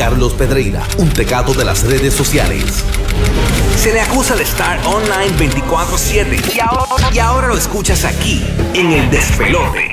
Carlos Pedreira, un tecato de las redes sociales. Se le acusa de estar online 24/7 y ahora, y ahora lo escuchas aquí, en el despelote,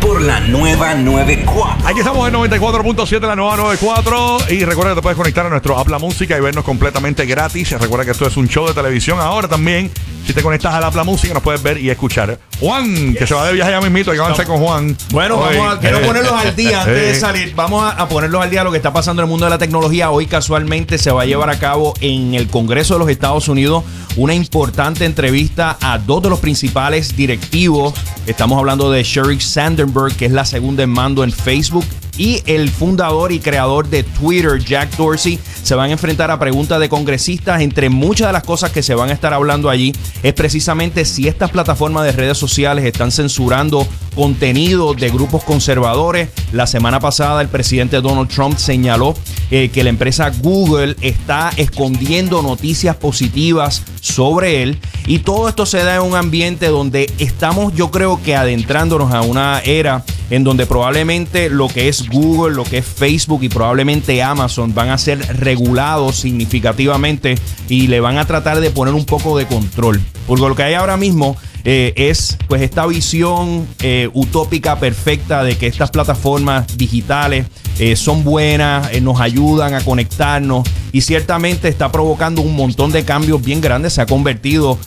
por la nueva 94. Aquí estamos en 94.7, la nueva 94. Y recuerda que te puedes conectar a nuestro Apla Música y vernos completamente gratis. Recuerda que esto es un show de televisión. Ahora también, si te conectas a Apla Música, nos puedes ver y escuchar. Juan, que se va de viaje ya mismito, hay que avanzar con Juan. Bueno, Hoy, vamos a, quiero eh, ponerlos al día antes eh, de salir. Vamos a, a ponerlos al día lo que está pasando en el mundo de la tecnología. Hoy casualmente se va a llevar a cabo en el Congreso de los Estados Unidos una importante entrevista a dos de los principales directivos. Estamos hablando de Sheryl Sandberg, que es la segunda en mando en Facebook. Y el fundador y creador de Twitter, Jack Dorsey, se van a enfrentar a preguntas de congresistas. Entre muchas de las cosas que se van a estar hablando allí es precisamente si estas plataformas de redes sociales están censurando contenido de grupos conservadores. La semana pasada el presidente Donald Trump señaló eh, que la empresa Google está escondiendo noticias positivas sobre él. Y todo esto se da en un ambiente donde estamos yo creo que adentrándonos a una era en donde probablemente lo que es Google, lo que es Facebook y probablemente Amazon van a ser regulados significativamente y le van a tratar de poner un poco de control. Porque lo que hay ahora mismo eh, es pues esta visión eh, utópica perfecta de que estas plataformas digitales eh, son buenas, nos ayudan a conectarnos y ciertamente está provocando un montón de cambios bien grandes. Se ha convertido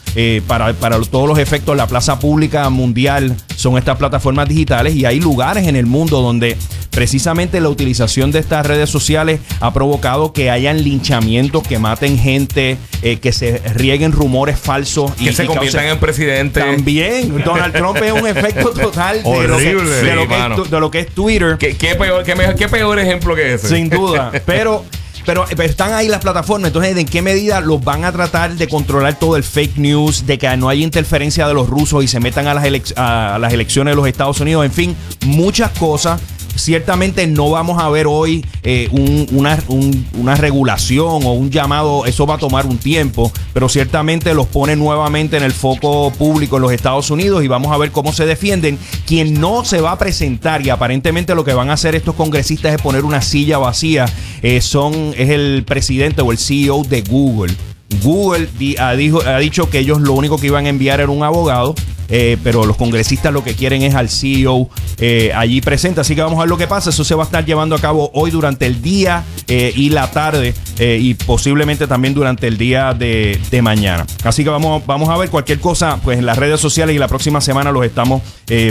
para, para todos los efectos la plaza pública mundial son estas plataformas digitales y hay lugares en el mundo donde precisamente la utilización de estas redes sociales ha provocado que hayan linchamientos, que maten gente, eh, que se rieguen rumores falsos Que se y conviertan causen- en presidente. También, Donald Trump es un efecto total de, lo que, Horrible. lo que es de lo que es Twitter. ¿Qué, qué peor, qué, mejor- qué peor ejemplo que ese? Sin duda. Pero, pero, pero están ahí las plataformas. Entonces, ¿en qué medida los van a tratar de controlar todo el fake news? De que no haya interferencia de los rusos y se metan a las, a las elecciones de los Estados Unidos. En fin, muchas cosas. Ciertamente no vamos a ver hoy eh, un- una, un- una regulación o un llamado, eso va a tomar un tiempo, pero ciertamente los pone nuevamente en el foco público en los Estados Unidos y vamos a ver cómo se defienden. Quien no se va a presentar y aparentemente lo que van a hacer estos congresistas es poner una silla vacía, eh, son, es el presidente o el CEO de Google. Google ha, ha dicho que ellos lo único que iban a enviar era un abogado, eh, pero los congresistas lo que quieren es al CEO eh, allí presente. Así que vamos a ver lo que pasa. Eso se va a estar llevando a cabo hoy durante el día eh, y la tarde y posiblemente también durante el día de, de mañana. Así que vamos, vamos a ver cualquier cosa pues en las redes sociales y la próxima semana los estamos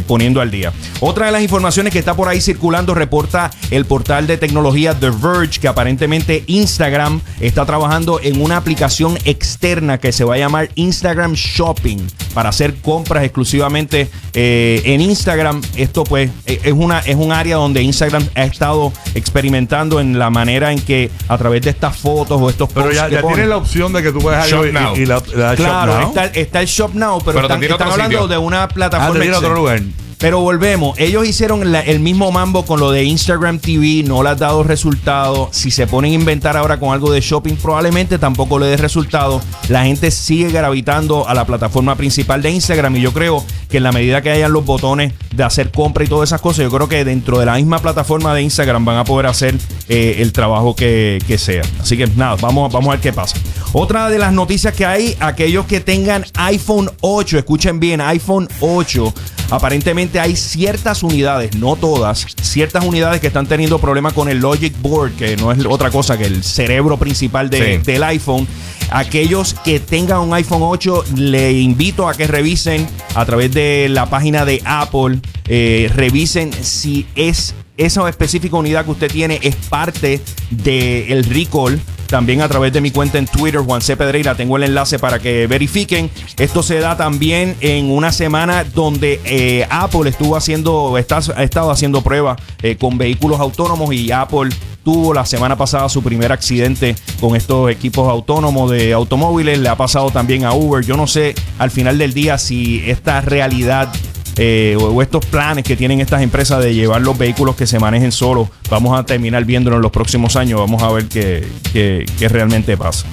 poniendo al día. Otra de las informaciones que está por ahí circulando reporta el portal de tecnología The Verge que aparentemente Instagram está trabajando en una aplicación externa que se va a llamar Instagram Shopping para hacer compras exclusivamente eh, en Instagram. Esto pues eh, es, una, es un área donde Instagram ha estado experimentando en la manera en que a través de estas fotos o estos Pero posts ya, ya tienes la opción de que tú puedes Shop algo y, now. y la, la Claro, shop now. está, está el Shop Now, pero, están, están hablando sitio. de una Ah, plataforma te otro lugar. Pero volvemos, ellos hicieron el mismo mambo con lo de Instagram TV, no le ha dado resultado. Si se ponen a inventar ahora con algo de shopping, probablemente tampoco le dé resultado. La gente sigue gravitando a la plataforma principal de Instagram y yo creo que en la medida que hayan los botones de hacer compra y todas esas cosas, yo creo que dentro de la misma plataforma de Instagram van a poder hacer eh, el trabajo que, que sea. Así que nada, vamos, vamos a ver qué pasa. Otra de las noticias que hay, aquellos que tengan iPhone 8, escuchen bien, iPhone 8. Aparentemente hay ciertas unidades, no todas, ciertas unidades que están teniendo problemas con el Logic Board, que no es otra cosa que el cerebro principal de- Sí. del iPhone. Aquellos que tengan un iPhone 8, le invito a que revisen a través de la página de Apple, eh, revisen si es esa específica unidad que usted tiene es parte del recall. También a través de mi cuenta en Twitter, Juan C. Pedreira, tengo el enlace para que verifiquen. Esto se da también en una semana donde eh, Apple estuvo haciendo, ha estado haciendo pruebas eh, con vehículos autónomos y Apple tuvo la semana pasada su primer accidente con estos equipos autónomos de automóviles. Le ha pasado también a Uber. Yo no sé al final del día si esta realidad eh, o, estos planes que tienen estas empresas de llevar los vehículos que se manejen solos, vamos a terminar viéndolo en los próximos años. Vamos a ver qué, qué- qué realmente pasa.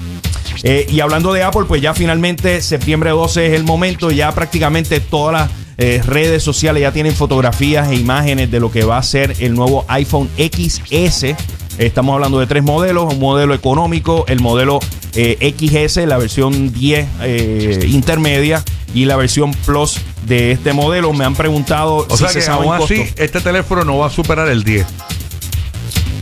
Eh, y hablando de Apple, pues ya finalmente septiembre 12 es el momento. Ya prácticamente todas las eh, redes sociales ya tienen fotografías e imágenes de lo que va a ser el nuevo iPhone XS. Estamos hablando de tres modelos, un modelo económico, el modelo eh, XS, la versión 10 eh, intermedia y la versión Plus de este modelo. Me han preguntado O si sea se que sabe aún un así, este teléfono no va a superar el 10.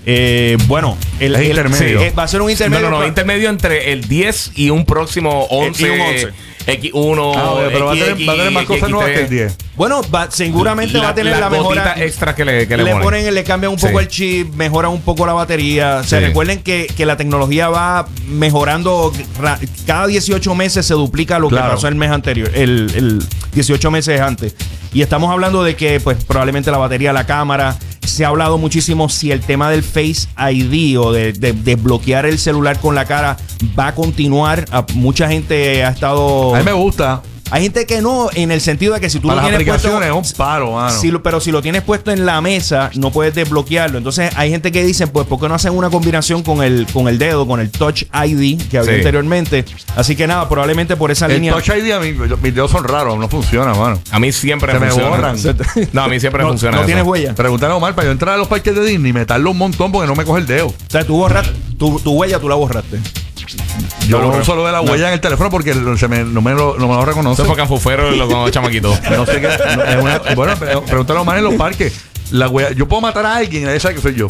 Eh, bueno, el, Es el- intermedio. sí, eh, va a ser un No, intermedio. no, no, pero- intermedio entre el 10 y un próximo 11. y un 11. X1. Ah, pero va a tener, va a tener más cosas nuevas que el 10. Bueno, va- seguramente va a tener la, mejora. gotita extra que le, que le, le ponen. ponen, le cambian un poco Sí. el chip, mejoran un poco la batería. O sea, Sí. recuerden que, que la tecnología va mejorando. ra- Cada 18 meses se duplica lo Claro. que pasó el mes anterior, el, el 18 meses antes. Y estamos hablando de que, pues, probablemente la batería, la cámara. Se ha hablado muchísimo si el tema del Face ID o de, de- de bloquear el celular con la cara va a continuar. A- mucha gente ha estado. Mí me gusta. Hay gente que no, en el sentido de que si tú Para lo las tienes puesto- aplicaciones es un paro, mano. si lo- pero si lo tienes puesto en la mesa, no puedes desbloquearlo. Entonces, hay gente que dice, pues, ¿por qué no hacen una combinación con el, con el dedo, con el Touch ID que había Sí. anteriormente? Así que nada, probablemente por esa el línea. Touch ID, a mí, yo- mis dedos son raros, no funciona, mano. A mí siempre Se me funciona. borran. No, a mí siempre no, funciona. no eso. tienes huella. Pregúntale a Omar para yo entrar a los parques de Disney y me tardo un montón porque no me coge el dedo. O sea, tú borraste, tu, tu huella tú la borraste. Yo No, uso lo de la huella en el teléfono porque se me, no, me lo, no me lo reconoce. Eso fue Canfufero lo con chamaquito. No sé qué. no, es una- bueno, pregúntale a Omar en los parques. La huella, yo puedo matar a alguien y nadie sabe que soy yo.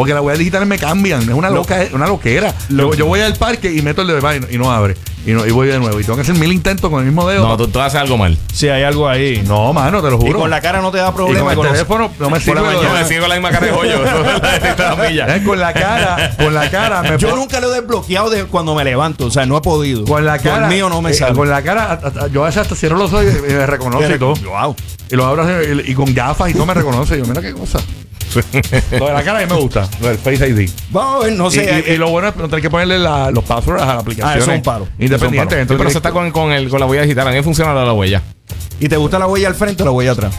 Porque las huellas digitales me cambian. Es una loca, es una loquera. Yo, yo voy al parque y meto el dedo y no, y no abre. Y, no, y voy de nuevo. Y tengo que hacer mil intentos con el mismo dedo. No, tú, tú haces algo mal. Si hay algo ahí. No, mano, te lo y juro. con la cara no te da Y problema. con el con los- teléfono no me por sirve. la Yo mañana. me sigo con la misma cara de milla. Eh, con la cara, con la cara. Me Yo nunca lo he desbloqueado de cuando me levanto. O sea, no he podido. Con la cara. el mío no me eh, sale. Con la cara, yo a veces hasta cierro los ojos y me reconoce y todo. Wow. Y lo abro y, y con gafas y todo me reconoce. Yo, mira qué cosa. lo de la cara a mí me gusta, lo del Face ID. Vamos a ver, no sé. y- y lo bueno es no tener que ponerle la- los passwords a la aplicación. Ah, eso es un paro. Independiente. Sí, pero eso está con, con, el, con la huella digital. A mí funciona la, la huella. ¿Y te gusta la huella al frente o la huella atrás?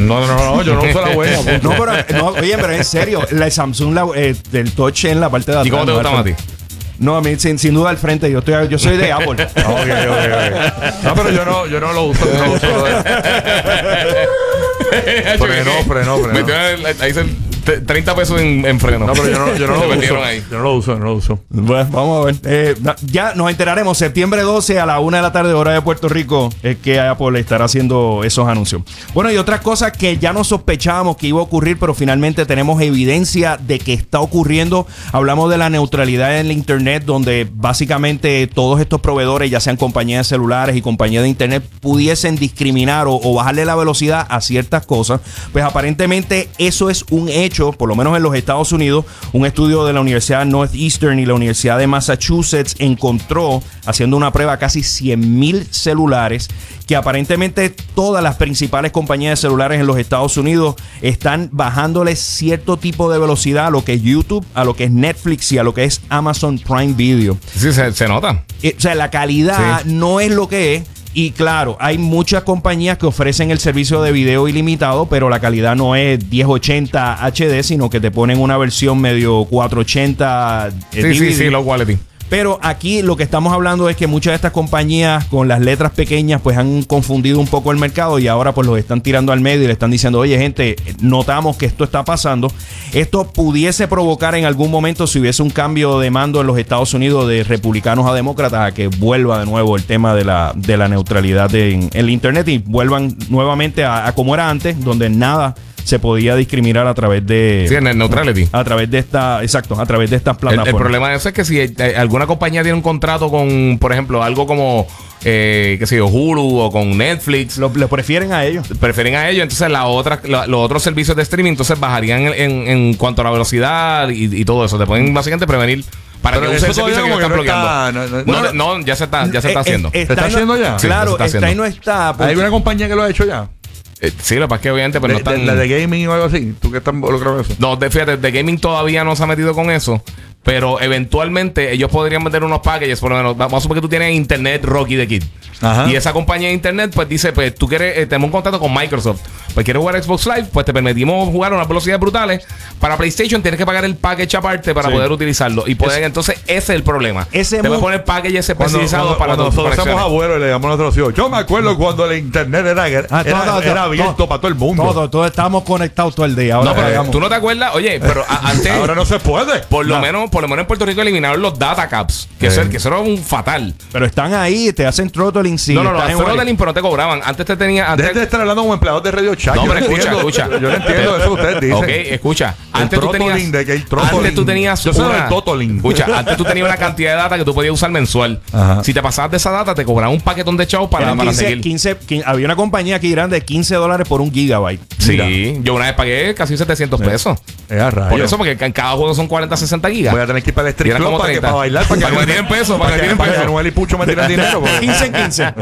No, no, no, yo no uso la huella. No, pero, no, oye, pero en serio, la Samsung, la, eh, del touch en la parte de atrás. ¿Y cómo te no gusta al más a ti? frente. No, a mí sin, sin duda al frente. Yo estoy, yo soy de Apple. Ok, ok, ok. No, pero yo no, yo no lo uso. yo no lo uso Frenó, frenó, frenó. Ahí te- 30 pesos en, en freno. No, pero yo no, yo no lo uso. ahí. Yo no lo uso, no lo uso. Bueno, vamos a ver. Eh, ya nos enteraremos. Septiembre 12 a la una de la tarde, hora de Puerto Rico, es que Apple estará haciendo esos anuncios. Bueno, y otras cosas que ya no sospechábamos que iba a ocurrir, pero finalmente tenemos evidencia de que está ocurriendo. Hablamos de la neutralidad en el Internet, donde básicamente todos estos proveedores, ya sean compañías de celulares y compañías de Internet, pudiesen discriminar o, o bajarle la velocidad a ciertas cosas. Pues aparentemente eso es un hecho, por lo menos en los Estados Unidos. Un estudio de la Universidad Northeastern y la Universidad de Massachusetts encontró, haciendo una prueba, casi 100 mil celulares que aparentemente todas las principales compañías de celulares en los Estados Unidos están bajándole cierto tipo de velocidad a lo que es YouTube, a lo que es Netflix y a lo que es Amazon Prime Video. Sí, se, se nota. Eh, o sea, la calidad Sí. no es lo que es. Y claro, hay muchas compañías que ofrecen el servicio de video ilimitado, pero la calidad no es 1080 HD, sino que te ponen una versión medio 480 eh, Sí, sí, sí, low quality. Pero aquí lo que estamos hablando es que muchas de estas compañías con las letras pequeñas pues han confundido un poco el mercado y ahora pues los están tirando al medio y le están diciendo, oye gente, notamos que esto está pasando. Esto pudiese provocar en algún momento si hubiese un cambio de mando en los Estados Unidos de republicanos a demócratas a que vuelva de nuevo el tema de la, de la neutralidad en, en el Internet y vuelvan nuevamente a, a como era antes, donde nada se podía discriminar a través de... Sí, en el neutrality. a través de esta, exacto, a través de estas El, plataformas. el problema de eso es que si eh, alguna compañía tiene un contrato con, por ejemplo, algo como, eh, qué sé yo, Hulu o con Netflix, Lo, le prefieren a ellos. prefieren a ellos, entonces la otra, la- los otros servicios de streaming entonces bajarían en, en- en cuanto a la velocidad y, y todo eso. Te pueden básicamente prevenir para Pero que use el eso servicio que están como que no bloqueando. está- no- no- No, bueno, no, ya se está, ya se está Eh, haciendo. eh, ¿Se está y no- haciendo ya? Sí, Claro, se está está y haciendo. no está. porque- ¿Hay una compañía que lo ha hecho ya? Eh, sí, lo que pasa es que obviamente pero de, no están... de- la de gaming o algo así. ¿Tú qué estás involucrado en eso? No, de, fíjate, de gaming todavía no se ha metido con eso. Pero eventualmente ellos podrían vender unos packages, por lo menos, vamos a suponer que tú tienes internet Rocky de Kid. Ajá. Y esa compañía de internet, pues dice, pues tú quieres, eh, tenemos un contrato con Microsoft. Pues quieres jugar Xbox Live, pues te permitimos jugar a unas velocidades brutales. Para PlayStation tienes que pagar el package aparte para Sí. poder utilizarlo. Y poder, entonces ese es el problema. Ese te voy a mu- poner packages especializados para cuando nosotros somos abuelos y le damos a nuestros hijos. Yo me acuerdo cuando el internet era, era, Ah, todo, todo, era todo, abierto todo. para todo el mundo. Todo, todos estamos conectados todo el día. Ahora No, pero tú no te acuerdas, oye, pero a- antes. Ahora no se puede. Por lo No. menos, por lo menos en Puerto Rico eliminaron los data caps. Que, Sí. eso, que eso era un fatal. Pero están ahí, te hacen throttling. Sí, no, no, no, estás en throttling, pero no te cobraban. Antes te tenía. Antes, Dejen de estar hablando como empleados de Radio Chat. No, pero escucha, escucha. Yo no entiendo eso que ustedes dicen. Ok, escucha. El Antes tú tenías. de que el. Antes tú tenías. Yo una- del throttling. Escucha, antes tú tenías una cantidad de data que tú podías usar mensual. Ajá. Si te pasabas de esa data, te cobraban un paquetón de chavos para, para 15, seguir. 15, 15 había una compañía aquí grande de 15 dólares por un gigabyte. Sí, yo una vez pagué casi 700 pesos. Eh, a rayos. Por eso, porque en cada juego son 40, 60 gigas. Voy a tener que ir para el strip club como para, que, 30. para bailar. Para Para que me tiren pesos, para que me tiren para que pesos. Anuel y Pucho me tiren dinero. porque- 15 en 15.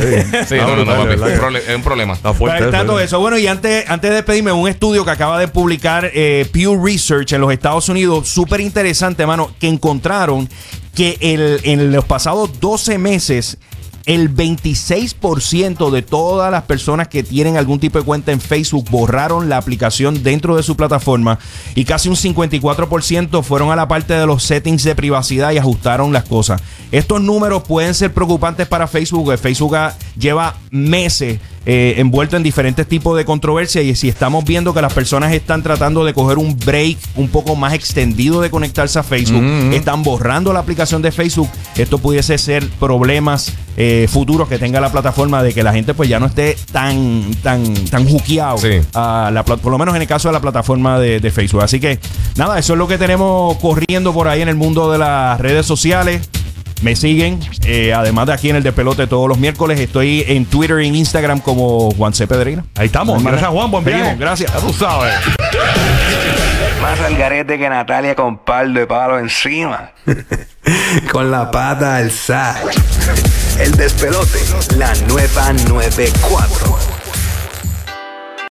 Sí, no, no, no, papi, ¿verdad es un que- es problema. Está fuerte. Tanto ¿eh? eso. Bueno, y antes, antes de despedirme, un estudio que acaba de publicar eh, Pew Research en los Estados Unidos, súper interesante, mano, que encontraron que el, en los pasados 12 meses, el 26% de todas las personas que tienen algún tipo de cuenta en Facebook borraron la aplicación dentro de su plataforma y casi un 54% fueron a la parte de los settings de privacidad y ajustaron las cosas. Estos números pueden ser preocupantes para Facebook, Facebook lleva meses eh, envuelto en diferentes tipos de controversia y si estamos viendo que las personas están tratando de coger un break un poco más extendido de conectarse a Facebook, están borrando la aplicación de Facebook, esto pudiese ser problemas eh, futuros que tenga la plataforma de que la gente pues ya no esté tan tan tan juqueado Sí. a la por lo menos en el caso de la plataforma de, de Facebook. Así que nada, eso es lo que tenemos corriendo por ahí en el mundo de las redes sociales. Me siguen, eh, además de aquí en el Despelote todos los miércoles. Estoy en Twitter y en Instagram como Juan C. Pedreira. Ahí estamos. Gracias, Juan. Buen viaje. Seguimos, gracias. Ya tú sabes. Más al garete que Natalia con par de palo encima. con la pata alzada. El despelote. La nueva 94.